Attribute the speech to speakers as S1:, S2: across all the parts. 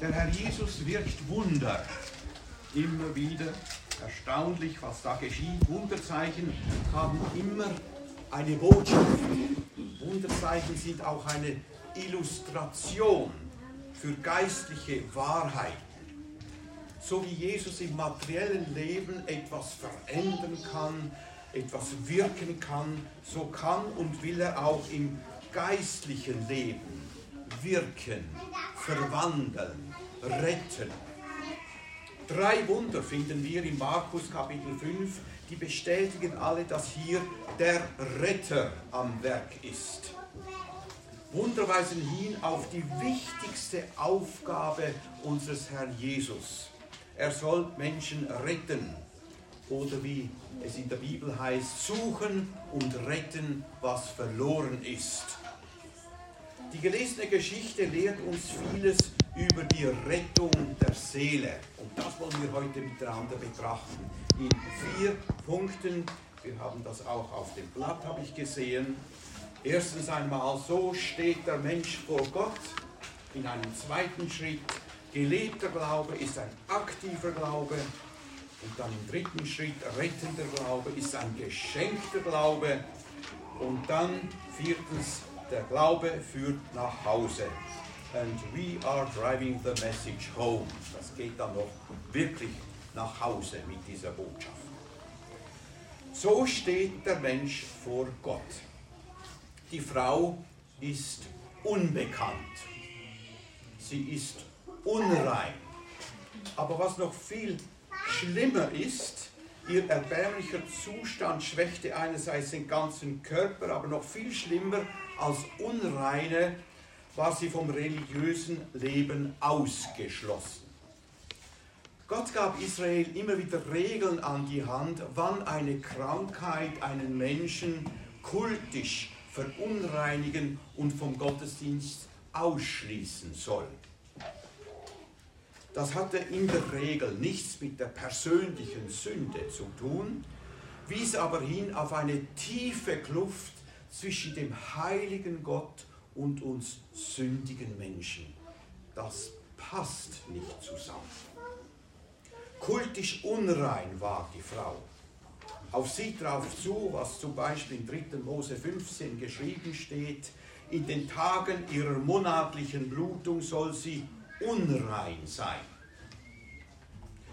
S1: Der Herr Jesus wirkt Wunder. Immer wieder erstaunlich, was da geschieht. Wunderzeichen haben immer eine Botschaft. Wunderzeichen sind auch eine Illustration für geistliche Wahrheit. So wie Jesus im materiellen Leben etwas verändern kann, etwas wirken kann, so kann und will er auch im geistlichen Leben wirken, verwandeln, retten. Drei Wunder finden wir in Markus Kapitel 5, die bestätigen alle, dass hier der Retter am Werk ist. Wunder weisen hin auf die wichtigste Aufgabe unseres Herrn Jesus. Er soll Menschen retten oder wie es in der Bibel heißt, suchen und retten, was verloren ist. Die gelesene Geschichte lehrt uns vieles über die Rettung der Seele. Und das wollen wir heute miteinander betrachten. In vier Punkten. Wir haben das auch auf dem Blatt, habe ich gesehen. Erstens einmal, so steht der Mensch vor Gott. In einem zweiten Schritt, gelebter Glaube ist ein aktiver Glaube. Und dann im dritten Schritt, rettender Glaube ist ein geschenkter Glaube. Und dann viertens, der Glaube führt nach Hause. And we are driving the message home. Das geht dann noch wirklich nach Hause mit dieser Botschaft. So steht der Mensch vor Gott. Die Frau ist unbekannt. Sie ist unrein. Aber was noch viel schlimmer ist, ihr erbärmlicher Zustand schwächte einerseits den ganzen Körper, aber noch viel schlimmer als Unreine war sie vom religiösen Leben ausgeschlossen. Gott gab Israel immer wieder Regeln an die Hand, wann eine Krankheit einen Menschen kultisch verunreinigen und vom Gottesdienst ausschließen soll. Das hatte in der Regel nichts mit der persönlichen Sünde zu tun, wies aber hin auf eine tiefe Kluft zwischen dem heiligen Gott und uns sündigen Menschen. Das passt nicht zusammen. Kultisch unrein war die Frau. Auf sie traf zu, was zum Beispiel in 3. Mose 15 geschrieben steht, in den Tagen ihrer monatlichen Blutung soll sie unrein sein.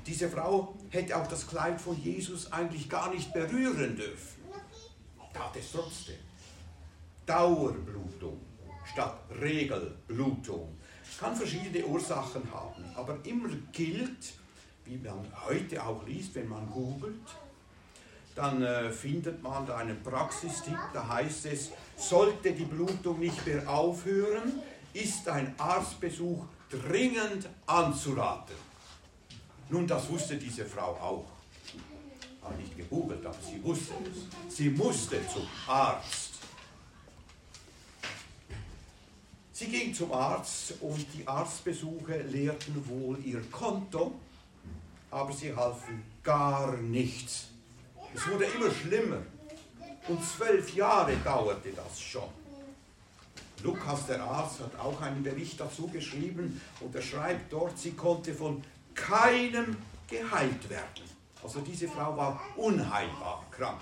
S1: Diese Frau hätte auch das Kleid von Jesus eigentlich gar nicht berühren dürfen. Tat es trotzdem. Dauerblutung statt Regelblutung kann verschiedene Ursachen haben, aber immer gilt, wie man heute auch liest, wenn man googelt, dann äh, findet man da einen Praxistipp, da heißt es, sollte die Blutung nicht mehr aufhören, ist ein Arztbesuch dringend anzuraten. Nun, das wusste diese Frau auch. Hat nicht gegoogelt, aber sie wusste es. Sie musste zum Arzt. Sie ging zum Arzt und die Arztbesuche leerten wohl ihr Konto, aber sie halfen gar nichts. Es wurde immer schlimmer und zwölf Jahre dauerte das schon. Lukas, der Arzt, hat auch einen Bericht dazu geschrieben und er schreibt dort, sie konnte von keinem geheilt werden. Also diese Frau war unheilbar krank.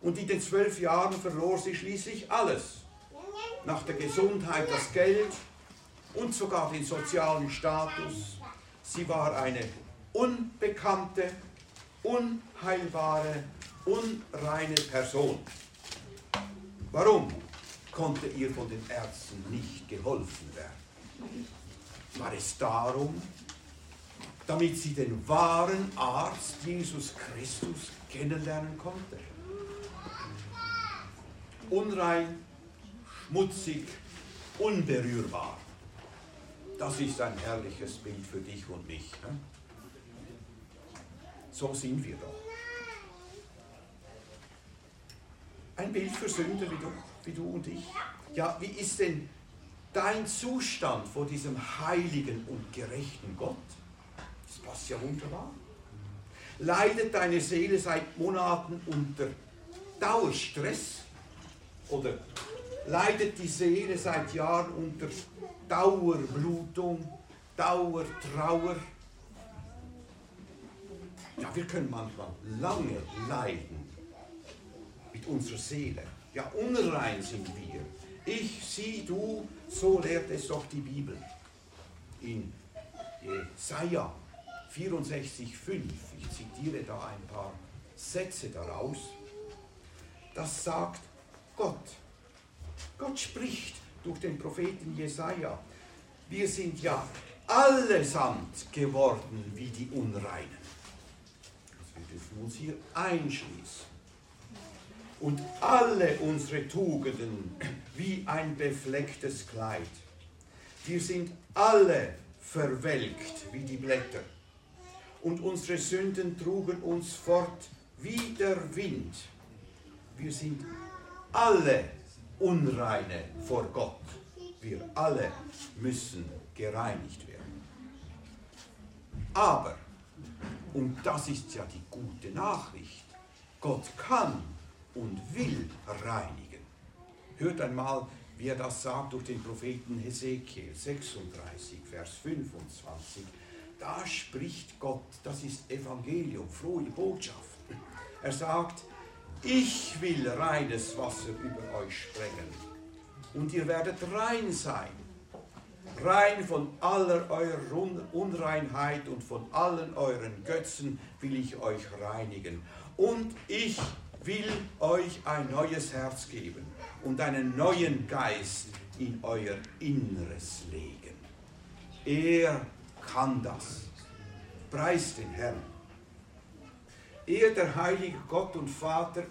S1: Und in den zwölf Jahren verlor sie schließlich alles nach der Gesundheit das Geld und sogar den sozialen Status. Sie war eine unbekannte, unheilbare, unreine Person. Warum konnte ihr von den Ärzten nicht geholfen werden? War es darum, damit sie den wahren Arzt Jesus Christus kennenlernen konnte? Unrein, schmutzig, unberührbar. Das ist ein herrliches Bild für dich und mich. Ne? So sind wir doch. Ein Bild für Sünder wie du, wie du und ich. Ja, wie ist denn dein Zustand vor diesem heiligen und gerechten Gott? Das passt ja wunderbar. Leidet deine Seele seit Monaten unter Dauerstress oder leidet die Seele seit Jahren unter Dauerblutung, Dauertrauer. Ja, wir können manchmal lange leiden mit unserer Seele. Ja, unrein sind wir. Ich, sie, du, so lehrt es doch die Bibel. In Jesaja 64,5, ich zitiere da ein paar Sätze daraus, das sagt Gott. Gott spricht durch den Propheten Jesaja. Wir sind ja allesamt geworden wie die Unreinen. Also wir dürfen uns hier einschließen. Und alle unsere Tugenden wie ein beflecktes Kleid. Wir sind alle verwelkt wie die Blätter. Und unsere Sünden trugen uns fort wie der Wind. Wir sind alle Unreine vor Gott. Wir alle müssen gereinigt werden. Aber, und das ist ja die gute Nachricht, Gott kann und will reinigen. Hört einmal, wie er das sagt durch den Propheten Hesekiel 36, Vers 25. Da spricht Gott, das ist Evangelium, frohe Botschaft. Er sagt, ich will reines Wasser über euch sprengen und ihr werdet rein sein. Rein von aller eurer Unreinheit und von allen euren Götzen will ich euch reinigen. Und ich will euch ein neues Herz geben und einen neuen Geist in euer Inneres legen. Er kann das. Preis den Herrn. Er, der heilige Gott und Vater,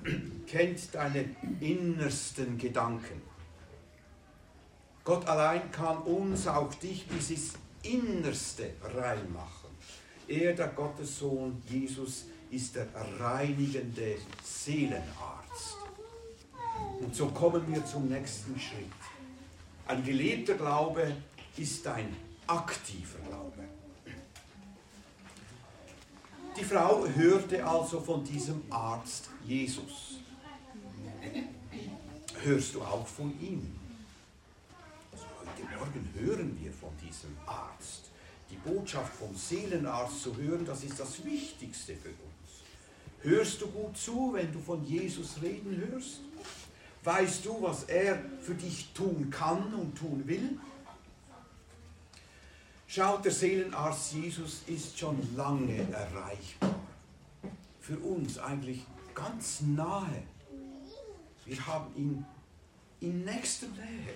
S1: kennt deine innersten Gedanken. Gott allein kann uns, auch dich, bis ins Innerste reinmachen. Er, der Gottessohn Jesus, ist der reinigende Seelenarzt. Und so kommen wir zum nächsten Schritt. Ein gelebter Glaube ist ein aktiver Glaube. Die Frau hörte also von diesem Arzt Jesus. Hörst du auch von ihm? Also heute Morgen hören wir von diesem Arzt. Die Botschaft vom Seelenarzt zu hören, das ist das Wichtigste für uns. Hörst du gut zu, wenn du von Jesus reden hörst? Weißt du, was er für dich tun kann und tun will? Schaut, der Seelenarzt Jesus ist schon lange erreichbar. Für uns eigentlich ganz nahe. Wir haben ihn in nächster Nähe.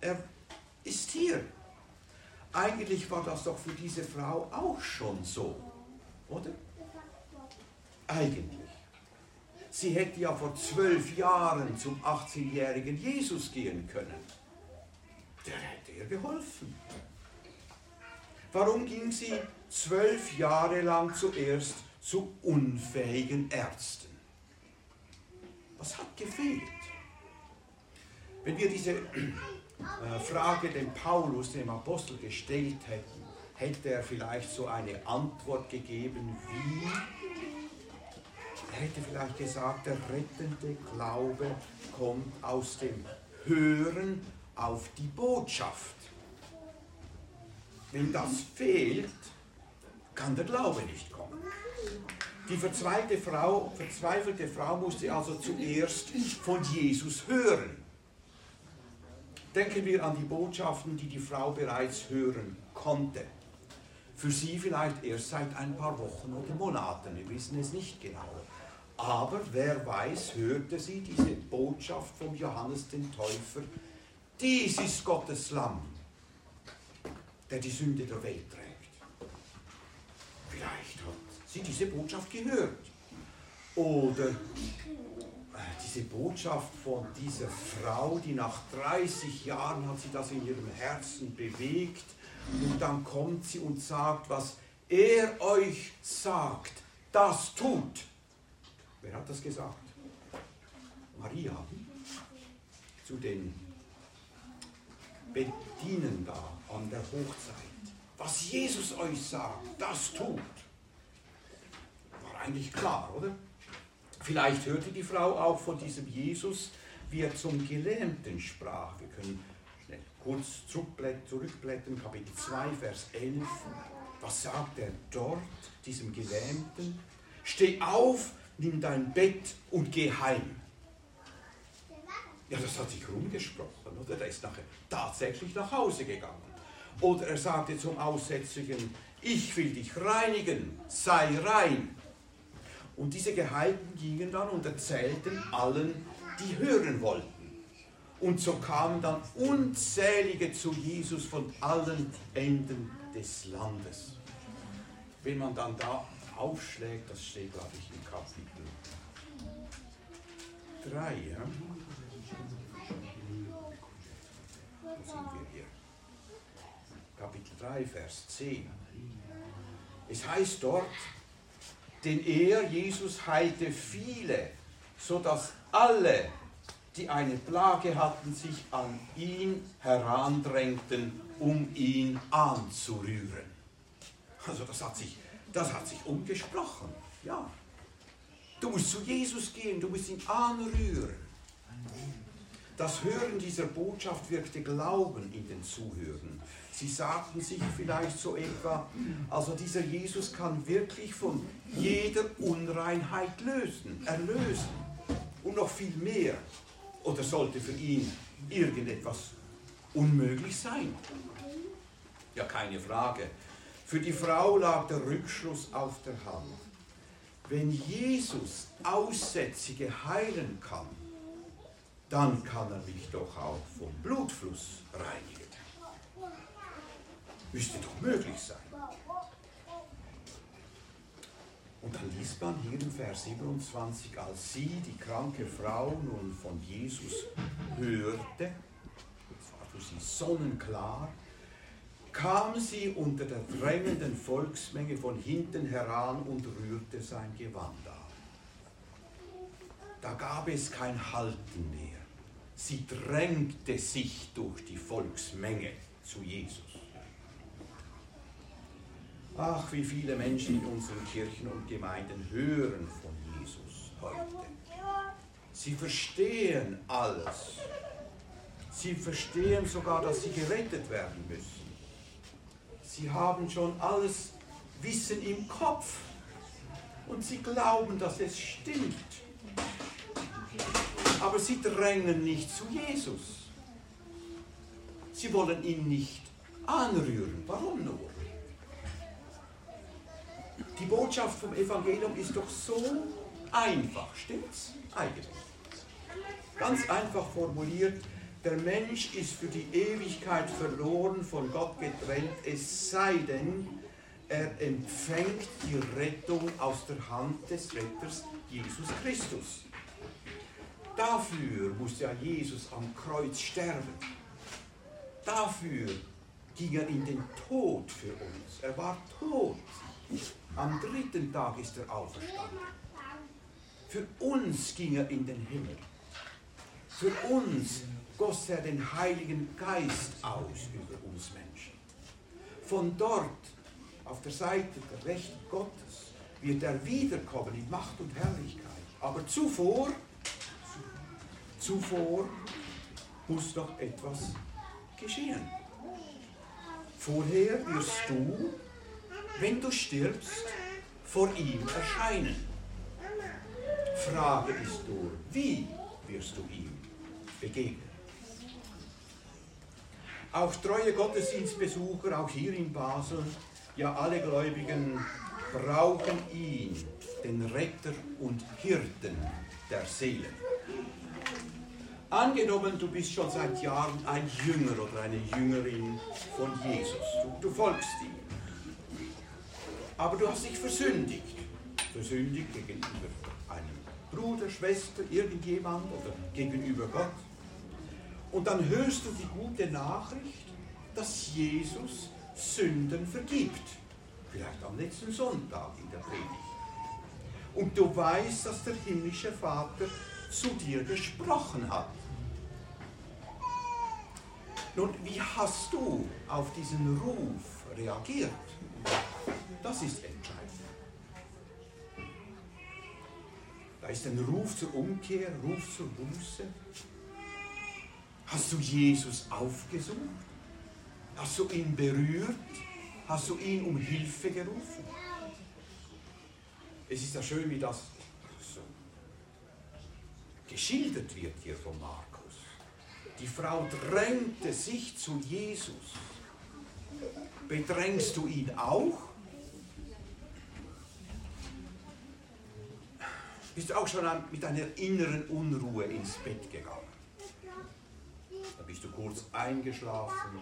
S1: Er ist hier. Eigentlich war das doch für diese Frau auch schon so, oder? Eigentlich. Sie hätte ja vor zwölf Jahren zum 18-jährigen Jesus gehen können. Der hätte ihr geholfen. Warum ging sie zwölf Jahre lang zuerst zu unfähigen Ärzten? Was hat gefehlt? Wenn wir diese äh, Frage dem Paulus, dem Apostel, gestellt hätten, hätte er vielleicht so eine Antwort gegeben wie, er hätte vielleicht gesagt, der rettende Glaube kommt aus dem Hören auf die Botschaft. Wenn das fehlt, kann der Glaube nicht kommen. Die verzweifelte Frau, verzweifelte Frau musste also zuerst von Jesus hören. Denken wir an die Botschaften, die die Frau bereits hören konnte. Für sie vielleicht erst seit ein paar Wochen oder Monaten, wir wissen es nicht genau. Aber wer weiß, hörte sie diese Botschaft vom Johannes den Täufer. Dies ist Gottes Lamm, der die Sünde der Welt trägt. Vielleicht hat sie diese Botschaft gehört. Oder äh, diese Botschaft von dieser Frau, die nach 30 Jahren hat sie das in ihrem Herzen bewegt und dann kommt sie und sagt, was er euch sagt, das tut. Wer hat das gesagt? Maria zu den Bedienen da an der Hochzeit. Was Jesus euch sagt, das tut. War eigentlich klar, oder? Vielleicht hörte die Frau auch von diesem Jesus, wie er zum Gelähmten sprach. Wir können schnell kurz zurückblättern, Kapitel 2, Vers 11. Was sagt er dort, diesem Gelähmten? Steh auf, nimm dein Bett und geh heim. Ja, das hat sich rumgesprochen, oder? Der ist nachher tatsächlich nach Hause gegangen. Oder er sagte zum Aussätzigen, ich will dich reinigen, sei rein. Und diese Geheilten gingen dann und erzählten allen, die hören wollten. Und so kamen dann unzählige zu Jesus von allen Enden des Landes. Wenn man dann da aufschlägt, das steht, glaube ich, im Kapitel 3, ja? Wo sind wir hier? Kapitel 3, Vers 10. Es heißt dort, denn er, Jesus, heilte viele, sodass alle, die eine Plage hatten, sich an ihn herandrängten, um ihn anzurühren. Also das hat sich, das hat sich umgesprochen. Ja. Du musst zu Jesus gehen, du musst ihn anrühren. Das Hören dieser Botschaft wirkte Glauben in den Zuhörern. Sie sagten sich vielleicht so etwa, also dieser Jesus kann wirklich von jeder Unreinheit lösen, erlösen und noch viel mehr. Oder sollte für ihn irgendetwas unmöglich sein? Ja, keine Frage. Für die Frau lag der Rückschluss auf der Hand. Wenn Jesus Aussätzige heilen kann, dann kann er mich doch auch vom Blutfluss reinigen. Müsste doch möglich sein. Und dann liest man hier im Vers 27, als sie, die kranke Frau, nun von Jesus hörte, es war für sie sonnenklar, kam sie unter der drängenden Volksmenge von hinten heran und rührte sein Gewand an. Da gab es kein Halten mehr. Sie drängte sich durch die Volksmenge zu Jesus. Ach, wie viele Menschen in unseren Kirchen und Gemeinden hören von Jesus heute. Sie verstehen alles. Sie verstehen sogar, dass sie gerettet werden müssen. Sie haben schon alles Wissen im Kopf und sie glauben, dass es stimmt. Aber sie drängen nicht zu Jesus. Sie wollen ihn nicht anrühren. Warum nur? Die Botschaft vom Evangelium ist doch so einfach, stimmt's? Eigentlich. Ganz einfach formuliert, der Mensch ist für die Ewigkeit verloren, von Gott getrennt, es sei denn, er empfängt die Rettung aus der Hand des Retters Jesus Christus. Dafür muss ja Jesus am Kreuz sterben. Dafür ging er in den Tod für uns. Er war tot. Am dritten Tag ist er auferstanden. Für uns ging er in den Himmel. Für uns goss er den Heiligen Geist aus über uns Menschen. Von dort, auf der Seite der Rechten Gottes, wird er wiederkommen in Macht und Herrlichkeit. Aber zuvor, zuvor muss noch etwas geschehen. Vorher wirst du wenn du stirbst, vor ihm erscheinen. Frage ist nur, wie wirst du ihm begegnen? Auch treue Gottesdienstbesucher, auch hier in Basel, ja alle Gläubigen brauchen ihn, den Retter und Hirten der Seele. Angenommen, du bist schon seit Jahren ein Jünger oder eine Jüngerin von Jesus. Du, du folgst ihm aber du hast dich versündigt. Versündigt gegenüber einem Bruder, Schwester, irgendjemand oder gegenüber Gott. Und dann hörst du die gute Nachricht, dass Jesus Sünden vergibt. Vielleicht am letzten Sonntag in der Predigt. Und du weißt, dass der himmlische Vater zu dir gesprochen hat. Nun, wie hast du auf diesen Ruf reagiert? Das ist entscheidend. Da ist ein Ruf zur Umkehr, Ruf zur Buße. Hast du Jesus aufgesucht? Hast du ihn berührt? Hast du ihn um Hilfe gerufen? Es ist ja schön, wie das geschildert wird hier von Markus. Die Frau drängte sich zu Jesus. Bedrängst du ihn auch? Bist du auch schon mit einer inneren Unruhe ins Bett gegangen? Da bist du kurz eingeschlafen,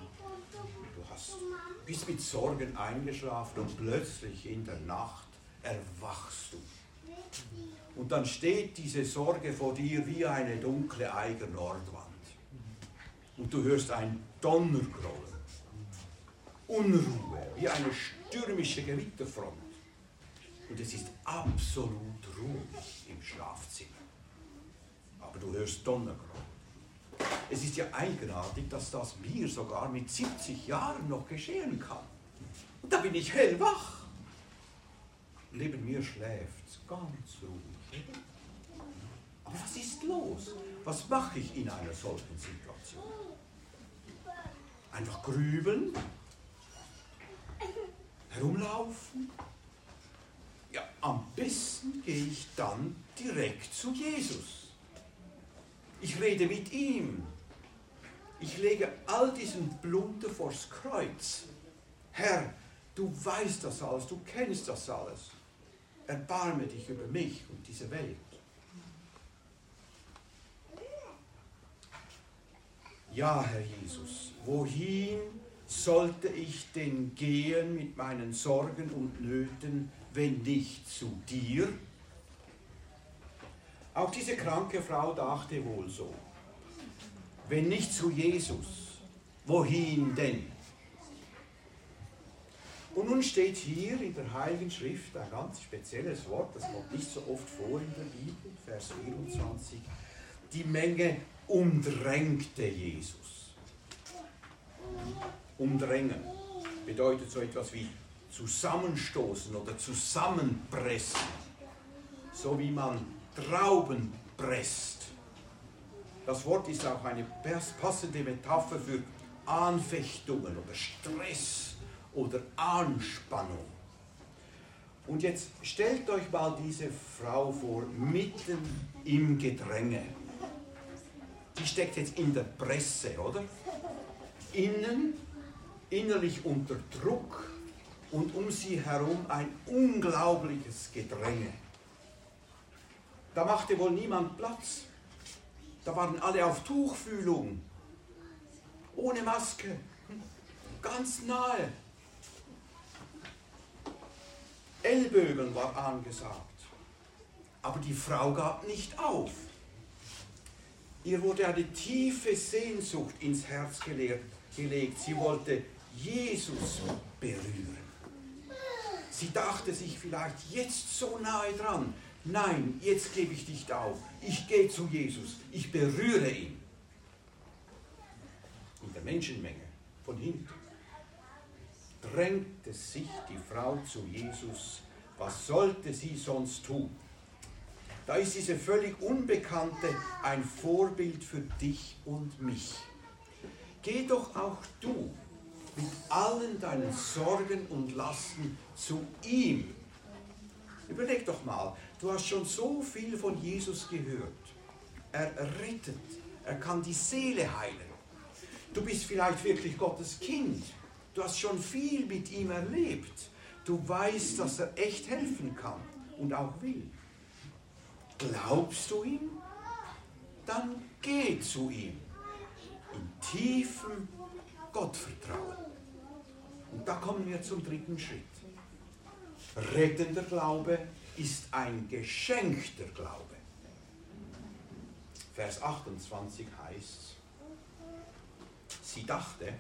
S1: du hast, bist mit Sorgen eingeschlafen und plötzlich in der Nacht erwachst du. Und dann steht diese Sorge vor dir wie eine dunkle Eiger Nordwand. Und du hörst ein Donnergrollen, Unruhe, wie eine stürmische Gewitterfront. Und es ist absolut ruhig im Schlafzimmer. Aber du hörst Donnergrollen. Es ist ja eigenartig, dass das mir sogar mit 70 Jahren noch geschehen kann. Und da bin ich hellwach. Neben mir schläft ganz ruhig. Aber was ist los? Was mache ich in einer solchen Situation? Einfach grübeln? Herumlaufen? Ja, am besten gehe ich dann direkt zu Jesus. Ich rede mit ihm. Ich lege all diesen Blunter vors Kreuz. Herr, du weißt das alles, du kennst das alles. Erbarme dich über mich und diese Welt. Ja, Herr Jesus, wohin sollte ich denn gehen mit meinen Sorgen und Nöten, wenn nicht zu dir? Auch diese kranke Frau dachte wohl so. Wenn nicht zu Jesus, wohin denn? Und nun steht hier in der Heiligen Schrift ein ganz spezielles Wort, das kommt nicht so oft vor in der Bibel, Vers 24. Die Menge umdrängte Jesus. Umdrängen bedeutet so etwas wie zusammenstoßen oder zusammenpressen, so wie man Trauben presst. Das Wort ist auch eine passende Metapher für Anfechtungen oder Stress oder Anspannung. Und jetzt stellt euch mal diese Frau vor, mitten im Gedränge. Die steckt jetzt in der Presse, oder? Innen, innerlich unter Druck und um sie herum ein unglaubliches Gedränge. Da machte wohl niemand Platz. Da waren alle auf Tuchfühlung, ohne Maske, ganz nahe. Ellbögen war angesagt. Aber die Frau gab nicht auf. Ihr wurde eine tiefe Sehnsucht ins Herz gelegt. Sie wollte Jesus berühren. Sie dachte sich vielleicht jetzt so nahe dran. Nein, jetzt gebe ich nicht auf. Ich gehe zu Jesus. Ich berühre ihn. In der Menschenmenge von hinten drängte sich die Frau zu Jesus. Was sollte sie sonst tun? Da ist diese völlig Unbekannte ein Vorbild für dich und mich. Geh doch auch du mit allen deinen Sorgen und Lasten zu ihm. Überleg doch mal, du hast schon so viel von Jesus gehört. Er rettet, er kann die Seele heilen. Du bist vielleicht wirklich Gottes Kind. Du hast schon viel mit ihm erlebt. Du weißt, dass er echt helfen kann und auch will. Glaubst du ihm? Dann geh zu ihm. In tiefem Gottvertrauen. Und da kommen wir zum dritten Schritt. Rettender Glaube ist ein geschenkter Glaube. Vers 28 heißt, sie dachte,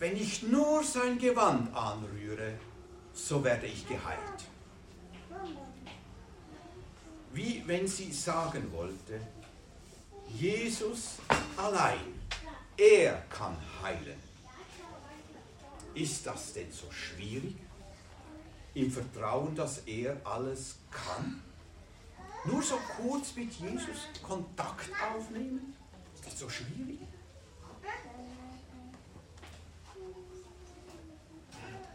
S1: wenn ich nur sein Gewand anrühre, so werde ich geheilt wie wenn sie sagen wollte, Jesus allein, er kann heilen. Ist das denn so schwierig? Im Vertrauen, dass er alles kann? Nur so kurz mit Jesus Kontakt aufnehmen? Ist das so schwierig?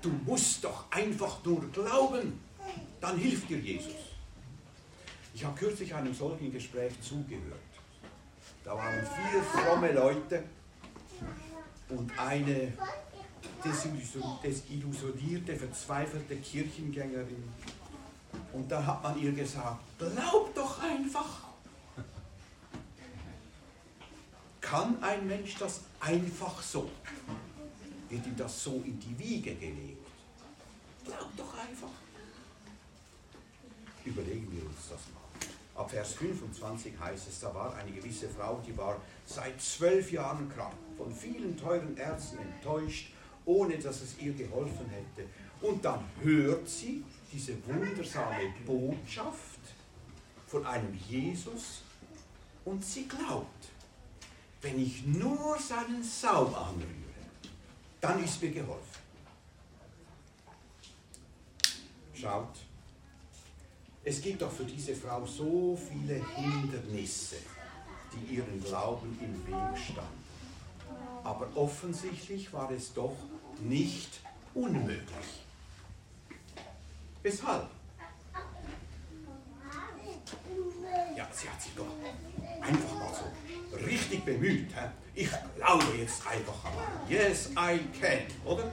S1: Du musst doch einfach nur glauben, dann hilft dir Jesus. Ich habe kürzlich einem solchen Gespräch zugehört. Da waren vier fromme Leute und eine desillusionierte, verzweifelte Kirchengängerin. Und da hat man ihr gesagt, glaub doch einfach. Kann ein Mensch das einfach so? Wird ihm das so in die Wiege gelegt? Glaub doch einfach. Überlegen wir uns das mal. Ab Vers 25 heißt es, da war eine gewisse Frau, die war seit zwölf Jahren krank, von vielen teuren Ärzten enttäuscht, ohne dass es ihr geholfen hätte. Und dann hört sie diese wundersame Botschaft von einem Jesus und sie glaubt, wenn ich nur seinen Saum anrühre, dann ist mir geholfen. Schaut, es gibt doch für diese Frau so viele Hindernisse, die ihren Glauben im Weg standen. Aber offensichtlich war es doch nicht unmöglich. Weshalb? Ja, sie hat sich doch einfach mal so richtig bemüht. He? Ich glaube jetzt einfach mal. Yes, I can, oder?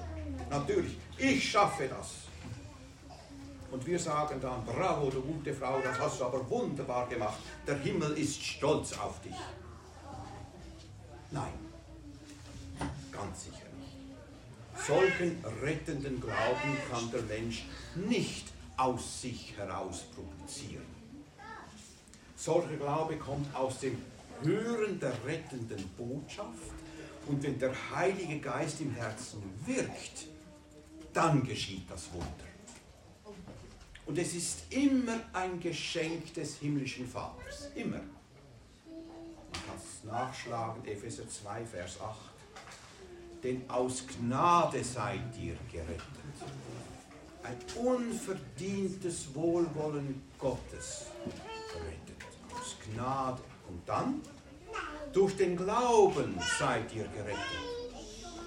S1: Natürlich, ich schaffe das. Und wir sagen dann, bravo, du gute Frau, das hast du aber wunderbar gemacht. Der Himmel ist stolz auf dich. Nein, ganz sicher nicht. Solchen rettenden Glauben kann der Mensch nicht aus sich heraus produzieren. Solcher Glaube kommt aus dem Hören der rettenden Botschaft und wenn der Heilige Geist im Herzen wirkt, dann geschieht das Wunder. Und es ist immer ein Geschenk des himmlischen Vaters. Immer. Man kann es nachschlagen, Epheser 2, Vers 8. Denn aus Gnade seid ihr gerettet. Ein unverdientes Wohlwollen Gottes gerettet. Aus Gnade. Und dann? Durch den Glauben seid ihr gerettet.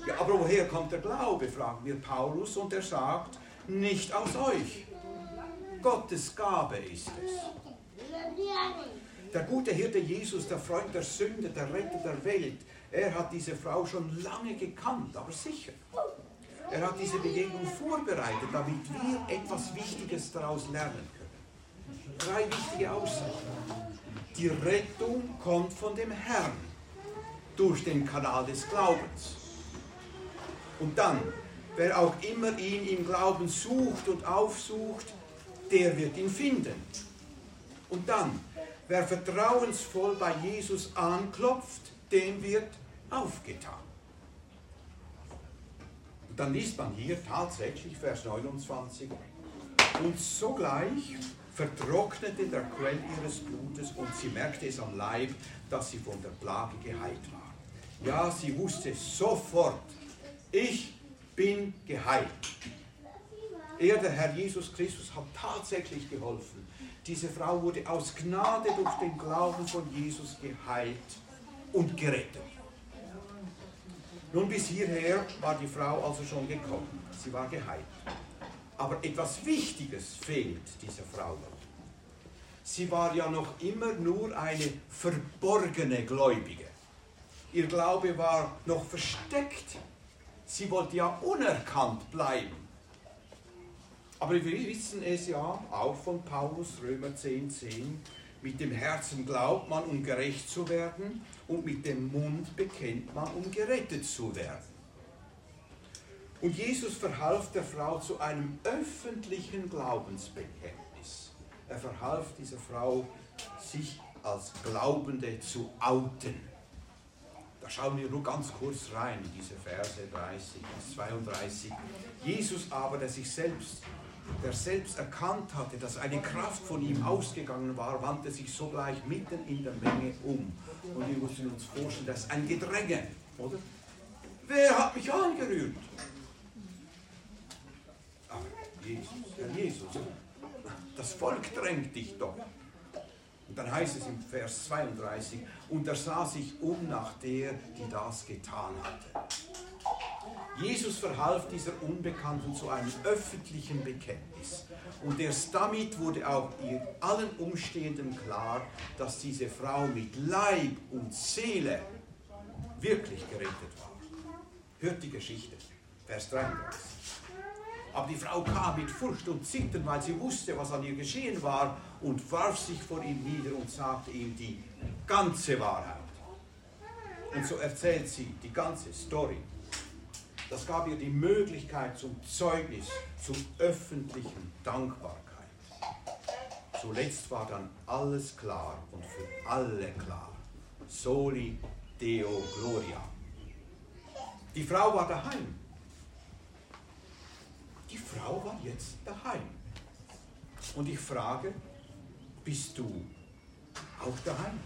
S1: Ja, aber woher kommt der Glaube, fragen wir Paulus, und er sagt, nicht aus euch. Gottes Gabe ist es. Der gute Hirte Jesus, der Freund der Sünde, der Retter der Welt, er hat diese Frau schon lange gekannt, aber sicher. Er hat diese Begegnung vorbereitet, damit wir etwas Wichtiges daraus lernen können. Drei wichtige Aussagen. Die Rettung kommt von dem Herrn durch den Kanal des Glaubens. Und dann, wer auch immer ihn im Glauben sucht und aufsucht, der wird ihn finden. Und dann, wer vertrauensvoll bei Jesus anklopft, dem wird aufgetan. Und dann liest man hier tatsächlich Vers 29. Und sogleich vertrocknete der Quell ihres Blutes und sie merkte es am Leib, dass sie von der Plage geheilt war. Ja, sie wusste sofort, ich bin geheilt. Er, der Herr Jesus Christus, hat tatsächlich geholfen. Diese Frau wurde aus Gnade durch den Glauben von Jesus geheilt und gerettet. Nun bis hierher war die Frau also schon gekommen. Sie war geheilt. Aber etwas Wichtiges fehlt dieser Frau noch. Sie war ja noch immer nur eine verborgene Gläubige. Ihr Glaube war noch versteckt. Sie wollte ja unerkannt bleiben. Aber wir wissen es ja auch von Paulus, Römer 10, 10, mit dem Herzen glaubt man, um gerecht zu werden, und mit dem Mund bekennt man, um gerettet zu werden. Und Jesus verhalf der Frau zu einem öffentlichen Glaubensbekenntnis. Er verhalf dieser Frau, sich als Glaubende zu outen. Da schauen wir nur ganz kurz rein in diese Verse 30 bis 32. Jesus aber, der sich selbst der selbst erkannt hatte, dass eine Kraft von ihm ausgegangen war, wandte sich sogleich mitten in der Menge um. Und wir müssen uns vorstellen, das ist ein Gedränge, oder? Wer hat mich angerührt? Aber Jesus, Herr Jesus, das Volk drängt dich doch. Und dann heißt es im Vers 32, und er sah sich um nach der, die das getan hatte. Jesus verhalf dieser Unbekannten zu einem öffentlichen Bekenntnis. Und erst damit wurde auch ihr allen Umstehenden klar, dass diese Frau mit Leib und Seele wirklich gerettet war. Hört die Geschichte, Vers 33. Aber die Frau kam mit Furcht und Zittern, weil sie wusste, was an ihr geschehen war, und warf sich vor ihm nieder und sagte ihm die ganze Wahrheit. Und so erzählt sie die ganze Story. Das gab ihr die Möglichkeit zum Zeugnis, zur öffentlichen Dankbarkeit. Zuletzt war dann alles klar und für alle klar. Soli Deo Gloria. Die Frau war daheim. Die Frau war jetzt daheim. Und ich frage, bist du auch daheim?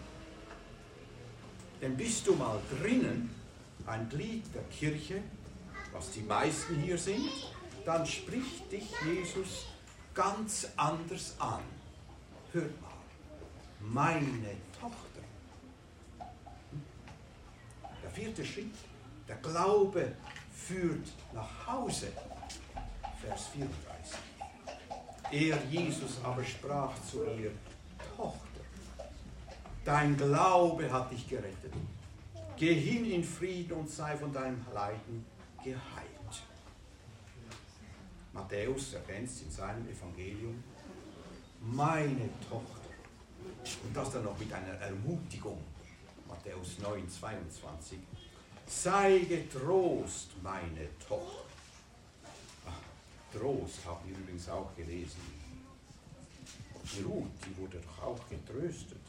S1: Denn bist du mal drinnen, ein Glied der Kirche, was die meisten hier sind, dann spricht dich Jesus ganz anders an. Hört mal, meine Tochter. Der vierte Schritt, der Glaube führt nach Hause. Vers 34. Er, Jesus, aber sprach zu ihr, Tochter, dein Glaube hat dich gerettet. Geh hin in Frieden und sei von deinem Leiden geheilt. Matthäus ergänzt in seinem Evangelium, meine Tochter. Und das dann noch mit einer Ermutigung. Matthäus 9, 22. Sei getrost, meine Tochter. Trost haben wir übrigens auch gelesen. Die Ruth, die wurde doch auch getröstet.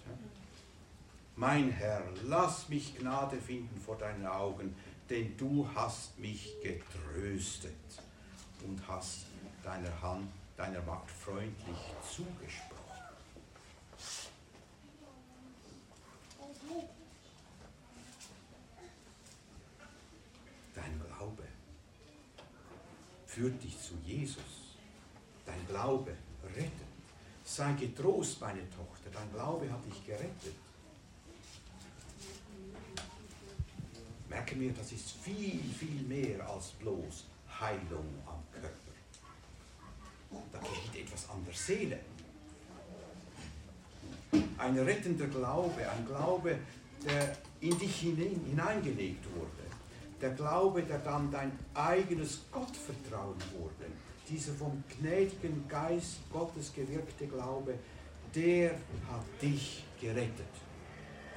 S1: Mein Herr, lass mich Gnade finden vor deinen Augen, denn du hast mich getröstet und hast deiner Hand, deiner Magd freundlich zugesprochen. Dein Glaube führt dich zu Jesus. Dein Glaube rettet. Sei getrost, meine Tochter, dein Glaube hat dich gerettet. Merke mir, das ist viel, viel mehr als bloß Heilung am Körper. Da geschieht etwas an der Seele. Ein rettender Glaube, ein Glaube, der in dich hineingelegt wurde der Glaube, der dann dein eigenes Gottvertrauen wurde, dieser vom gnädigen Geist Gottes gewirkte Glaube, der hat dich gerettet.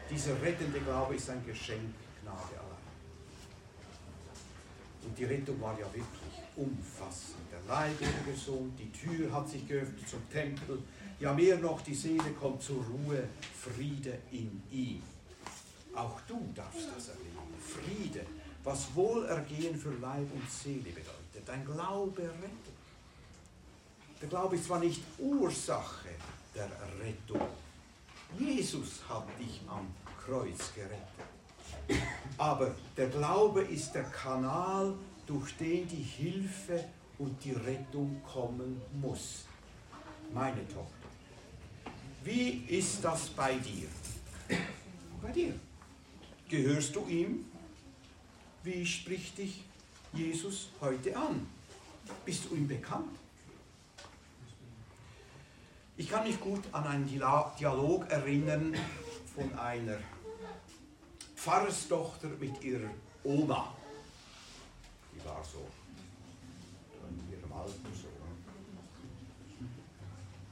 S1: Dieser rettende Glaube ist ein Geschenk Gnade. Und die Rettung war ja wirklich umfassend. Der Leib wurde gesund, die Tür hat sich geöffnet zum Tempel. Ja, mehr noch, die Seele kommt zur Ruhe, Friede in ihm. Auch du darfst das erleben. Friede was Wohlergehen für Leib und Seele bedeutet. Dein Glaube rettet. Der Glaube ist zwar nicht Ursache der Rettung. Jesus hat dich am Kreuz gerettet. Aber der Glaube ist der Kanal, durch den die Hilfe und die Rettung kommen muss. Meine Tochter. Wie ist das bei dir? Bei dir. Gehörst du ihm? Wie spricht dich Jesus heute an? Bist du ihm bekannt? Ich kann mich gut an einen Dialog erinnern von einer Pfarrerstochter mit ihrer Oma. Die war so in ihrem Alter, so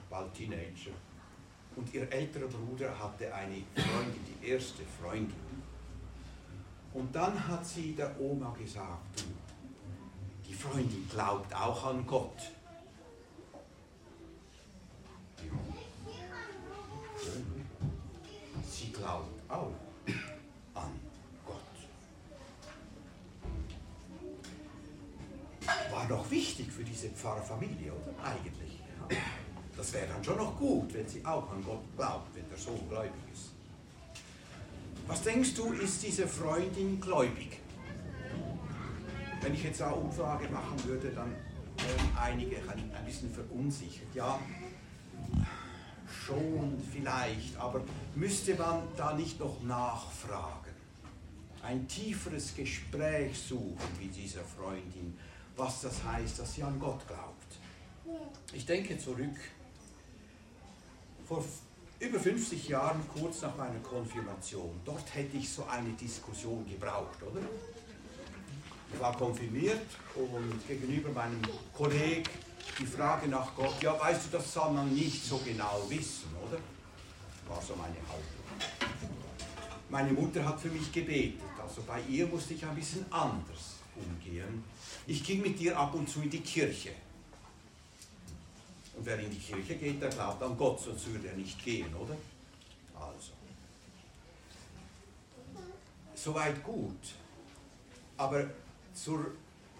S1: bald Teenager. Und ihr älterer Bruder hatte eine Freundin, die erste Freundin. Und dann hat sie der Oma gesagt, die Freundin glaubt auch an Gott. Sie glaubt auch an Gott. Doch wichtig für diese Pfarrerfamilie, oder? Eigentlich. Das wäre dann schon noch gut, wenn sie auch an Gott glaubt, wenn der Sohn gläubig ist. Was denkst du, ist diese Freundin gläubig? Wenn ich jetzt eine Umfrage machen würde, dann wären einige ein bisschen verunsichert. Ja, schon vielleicht, aber müsste man da nicht noch nachfragen? ein tieferes Gespräch suchen mit dieser Freundin, was das heißt, dass sie an Gott glaubt. Ich denke zurück, vor über 50 Jahren, kurz nach meiner Konfirmation, dort hätte ich so eine Diskussion gebraucht, oder? Ich war konfirmiert und gegenüber meinem Kollegen die Frage nach Gott, ja, weißt du, das soll man nicht so genau wissen, oder? War so meine Haltung. Meine Mutter hat für mich gebetet, also bei ihr musste ich ein bisschen anders umgehen. Ich ging mit ihr ab und zu in die Kirche. Und wer in die Kirche geht, der glaubt an Gott, sonst würde er nicht gehen, oder? Also. Soweit gut. Aber zur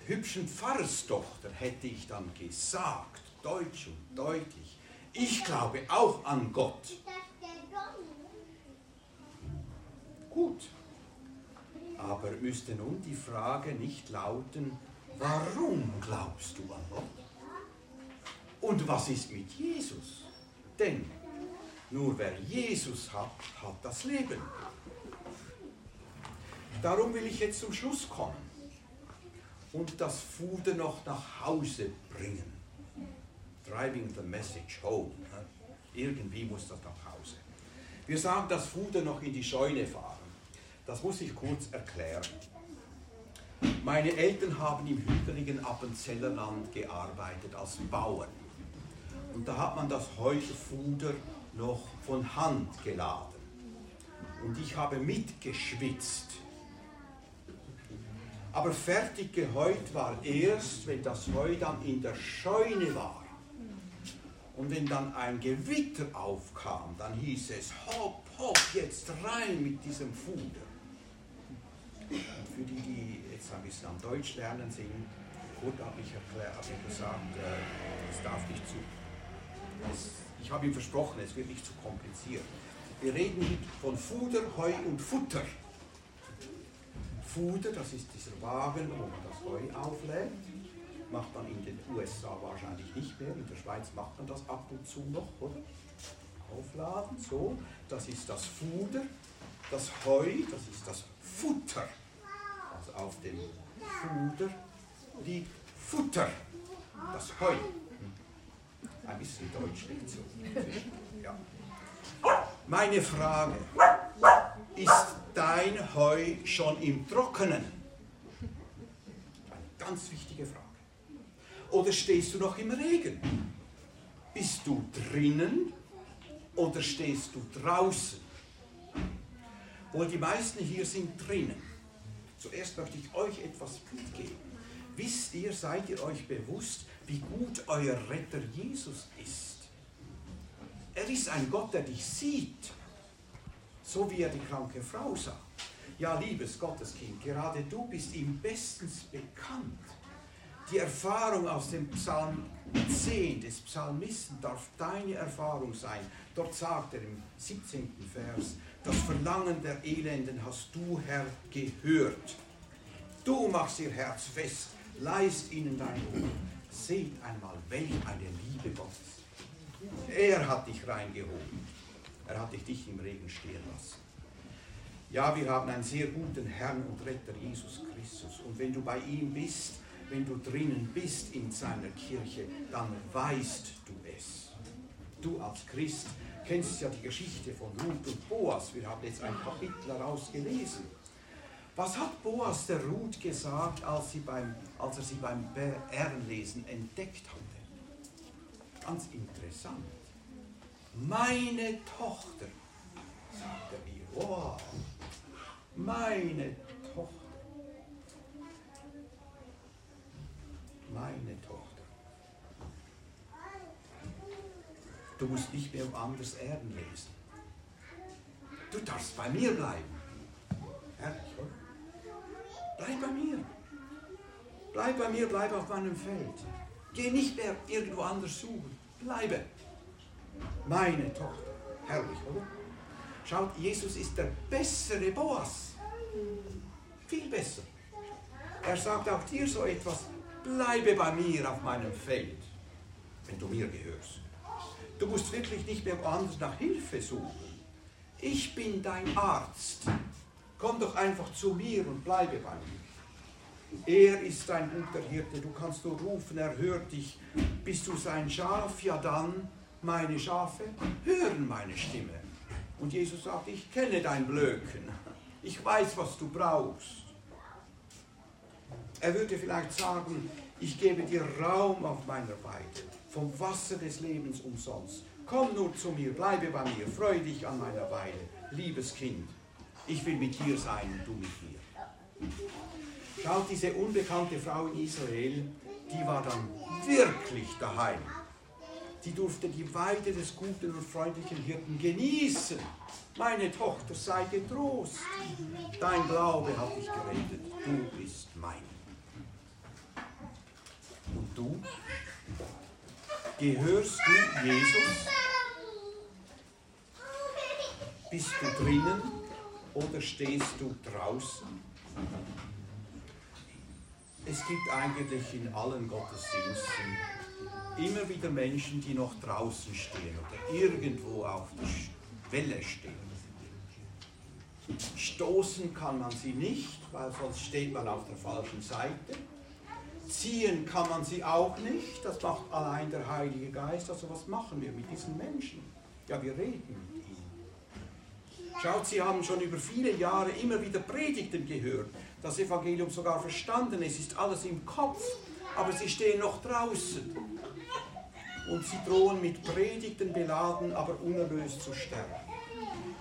S1: hübschen Pfarrerstochter hätte ich dann gesagt, deutsch und deutlich, ich glaube auch an Gott. Gut. Aber müsste nun die Frage nicht lauten, warum glaubst du an Gott? Und was ist mit Jesus? Denn nur wer Jesus hat, hat das Leben. Darum will ich jetzt zum Schluss kommen und das Fuder noch nach Hause bringen. Driving the message home. Irgendwie muss das nach Hause. Wir sagen, das Fuder noch in die Scheune fahren. Das muss ich kurz erklären. Meine Eltern haben im hügeligen Appenzellerland gearbeitet als Bauern. Und da hat man das Heufuder noch von Hand geladen. Und ich habe mitgeschwitzt. Aber fertig geheut war erst, wenn das Heu dann in der Scheune war. Und wenn dann ein Gewitter aufkam, dann hieß es, hopp, hopp, jetzt rein mit diesem Fuder. Und für die, die jetzt ein bisschen am Deutsch lernen sind, hat mich erklärt, hat mir gesagt, äh, das darf nicht zu ich habe ihm versprochen, es wird nicht zu kompliziert. Wir reden von Fuder, Heu und Futter. Fuder, das ist dieser Wagen, wo man das Heu auflädt. Macht man in den USA wahrscheinlich nicht mehr. In der Schweiz macht man das ab und zu noch, oder? Aufladen, so. Das ist das Fuder. Das Heu, das ist das Futter. Auf dem Fuder liegt Futter, das Heu. Ein bisschen Deutsch so. Ja. Meine Frage, ist dein Heu schon im Trockenen? Eine ganz wichtige Frage. Oder stehst du noch im Regen? Bist du drinnen oder stehst du draußen? Wohl die meisten hier sind drinnen. Zuerst möchte ich euch etwas mitgeben. Wisst ihr, seid ihr euch bewusst, wie gut euer Retter Jesus ist. Er ist ein Gott, der dich sieht, so wie er die kranke Frau sah. Ja, liebes Gotteskind, gerade du bist ihm bestens bekannt. Die Erfahrung aus dem Psalm 10 des Psalmisten darf deine Erfahrung sein. Dort sagt er im 17. Vers, das Verlangen der Elenden hast du, Herr, gehört. Du machst ihr Herz fest, leist ihnen dein Ohr. Seht einmal, welch eine Liebe Gottes. Er hat dich reingehoben. Er hat dich nicht im Regen stehen lassen. Ja, wir haben einen sehr guten Herrn und Retter, Jesus Christus. Und wenn du bei ihm bist, wenn du drinnen bist in seiner Kirche, dann weißt du es. Du als Christ kennst ja die Geschichte von Ruth und Boas. Wir haben jetzt ein Kapitel daraus gelesen. Was hat Boas der Ruth gesagt, als, sie beim, als er sie beim Bärenlesen entdeckt hatte? Ganz interessant. Meine Tochter, sagt er mir. Wow, meine Tochter. Meine Tochter. Du musst nicht mehr woanders Erden lesen. Du darfst bei mir bleiben. Herrlich, oder? Bleib bei mir. Bleib bei mir, bleib auf meinem Feld. Geh nicht mehr irgendwo anders suchen. Bleibe. Meine Tochter. Herrlich, oder? Schaut, Jesus ist der bessere Boas. Viel besser. Er sagt auch dir so etwas. Bleibe bei mir auf meinem Feld, wenn du mir gehörst. Du musst wirklich nicht mehr woanders nach Hilfe suchen. Ich bin dein Arzt. Komm doch einfach zu mir und bleibe bei mir. Er ist ein guter Hirte, du kannst nur rufen, er hört dich. Bist du sein Schaf, ja dann, meine Schafe hören meine Stimme. Und Jesus sagt, ich kenne dein Blöken, ich weiß, was du brauchst. Er würde vielleicht sagen, ich gebe dir Raum auf meiner Weide, vom Wasser des Lebens umsonst. Komm nur zu mir, bleibe bei mir, freu dich an meiner Weide, liebes Kind. Ich will mit dir sein und du mit mir. Schaut, diese unbekannte Frau in Israel, die war dann wirklich daheim. Die durfte die Weide des guten und freundlichen Hirten genießen. Meine Tochter, sei getrost. Dein Glaube hat dich gerettet. Du bist mein. Und du? Gehörst du Jesus? Bist du drinnen oder stehst du draußen? Es gibt eigentlich in allen Gottesdiensten immer wieder Menschen, die noch draußen stehen oder irgendwo auf der Welle stehen. Stoßen kann man sie nicht, weil sonst steht man auf der falschen Seite. Ziehen kann man sie auch nicht, das macht allein der Heilige Geist. Also was machen wir mit diesen Menschen? Ja, wir reden mit ihnen. Schaut, sie haben schon über viele Jahre immer wieder Predigten gehört, das Evangelium sogar verstanden, es ist alles im Kopf, aber sie stehen noch draußen. Und sie drohen mit Predigten beladen, aber unerlöst zu sterben.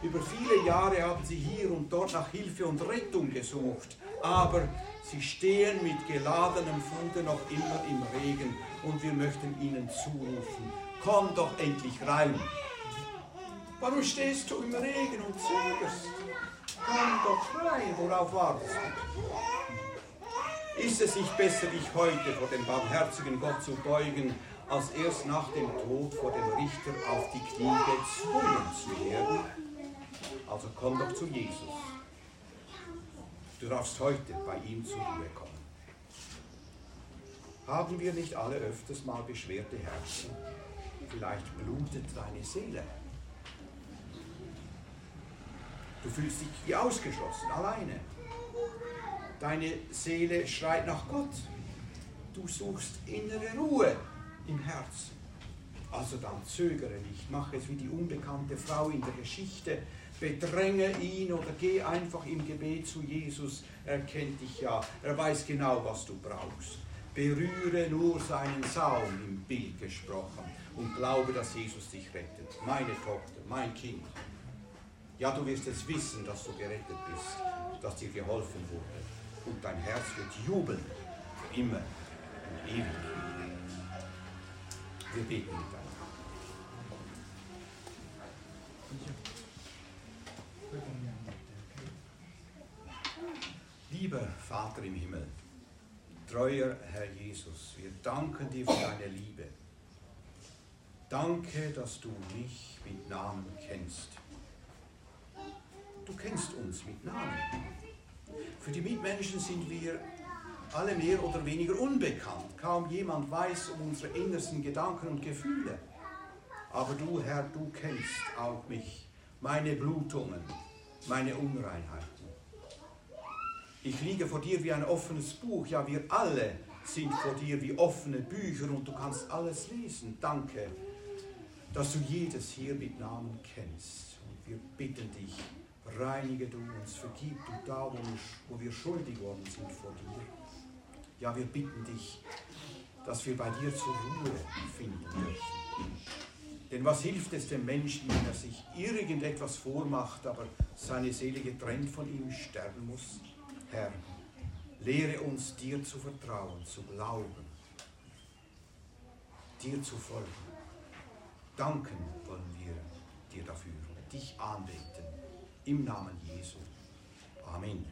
S1: Über viele Jahre haben sie hier und dort nach Hilfe und Rettung gesucht, aber Sie stehen mit geladenem Fude noch immer im Regen und wir möchten ihnen zurufen, komm doch endlich rein. Warum stehst du im Regen und zögerst? Komm doch rein, worauf wartest du? Ist es nicht besser, dich heute vor dem barmherzigen Gott zu beugen, als erst nach dem Tod vor dem Richter auf die Knie gezwungen zu werden? Also komm doch zu Jesus. Du darfst heute bei ihm zur Ruhe kommen. Haben wir nicht alle öfters mal beschwerte Herzen? Vielleicht blutet deine Seele. Du fühlst dich wie ausgeschlossen, alleine. Deine Seele schreit nach Gott. Du suchst innere Ruhe im Herzen. Also dann zögere nicht, mach es wie die unbekannte Frau in der Geschichte, bedränge ihn oder geh einfach im Gebet zu Jesus. Er kennt dich ja, er weiß genau, was du brauchst. Berühre nur seinen Saum im Bild gesprochen und glaube, dass Jesus dich rettet. Meine Tochter, mein Kind. Ja, du wirst es wissen, dass du gerettet bist, dass dir geholfen wurde. Und dein Herz wird jubeln, für immer und ewig. Wir beten miteinander. Lieber Vater im Himmel, treuer Herr Jesus, wir danken dir für deine Liebe. Danke, dass du mich mit Namen kennst. Du kennst uns mit Namen. Für die Mitmenschen sind wir alle mehr oder weniger unbekannt. Kaum jemand weiß um unsere innersten Gedanken und Gefühle. Aber du, Herr, du kennst auch mich, meine Blutungen, meine Unreinheiten. Ich liege vor dir wie ein offenes Buch. Ja, wir alle sind vor dir wie offene Bücher und du kannst alles lesen. Danke, dass du jedes hier mit Namen kennst. Und wir bitten dich, reinige du uns, vergib du da, wo wir, schuldig worden sind vor dir. Ja, wir bitten dich, dass wir bei dir zur Ruhe finden dürfen. Denn was hilft es dem Menschen, wenn er sich irgendetwas vormacht, aber seine Seele getrennt von ihm sterben muss? Herr, lehre uns dir zu vertrauen, zu glauben, dir zu folgen. Danken wollen wir dir dafür, dich anbeten. Im Namen Jesu. Amen.